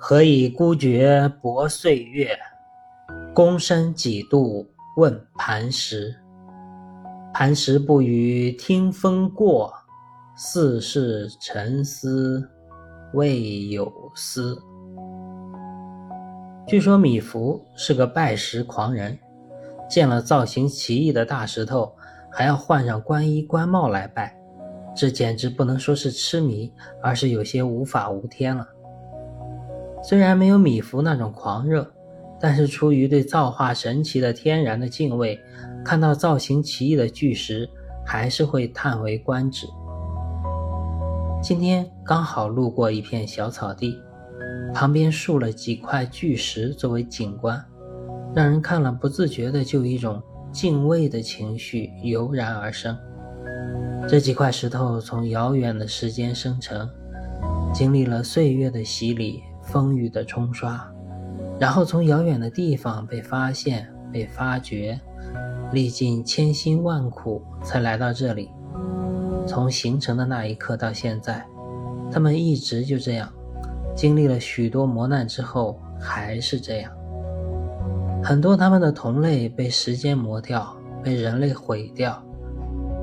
何以孤绝泊岁月？躬身几度问磐石。磐石不语听风过，似是沉思未有思。据说米芾是个拜石狂人，见了造型奇异的大石头，还要换上官衣官帽来拜，这简直不能说是痴迷，而是有些无法无天了。虽然没有米芾那种狂热，但是出于对造化神奇的天然的敬畏，看到造型奇异的巨石，还是会叹为观止。今天刚好路过一片小草地，旁边竖了几块巨石作为景观，让人看了不自觉的就一种敬畏的情绪油然而生。这几块石头从遥远的时间生成，经历了岁月的洗礼。风雨的冲刷，然后从遥远的地方被发现、被发掘，历尽千辛万苦才来到这里。从形成的那一刻到现在，他们一直就这样，经历了许多磨难之后还是这样。很多他们的同类被时间磨掉，被人类毁掉，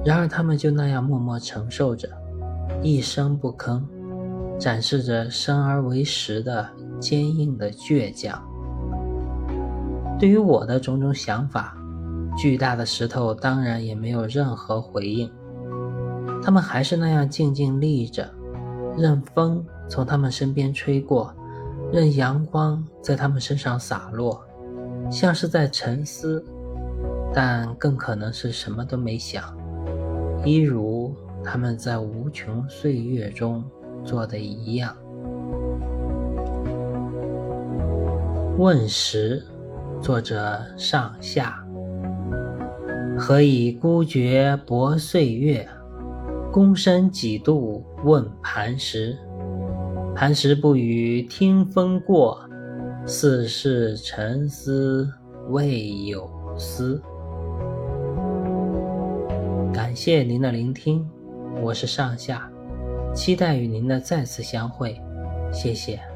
然而他们就那样默默承受着，一声不吭。展示着生而为石的坚硬的倔强。对于我的种种想法，巨大的石头当然也没有任何回应。他们还是那样静静立着，任风从他们身边吹过，任阳光在他们身上洒落，像是在沉思，但更可能是什么都没想，一如他们在无穷岁月中。做的一样。问时，作者上下。何以孤绝薄岁月？躬身几度问磐石。磐石不语听风过，似是沉思未有思。感谢您的聆听，我是上下。期待与您的再次相会，谢谢。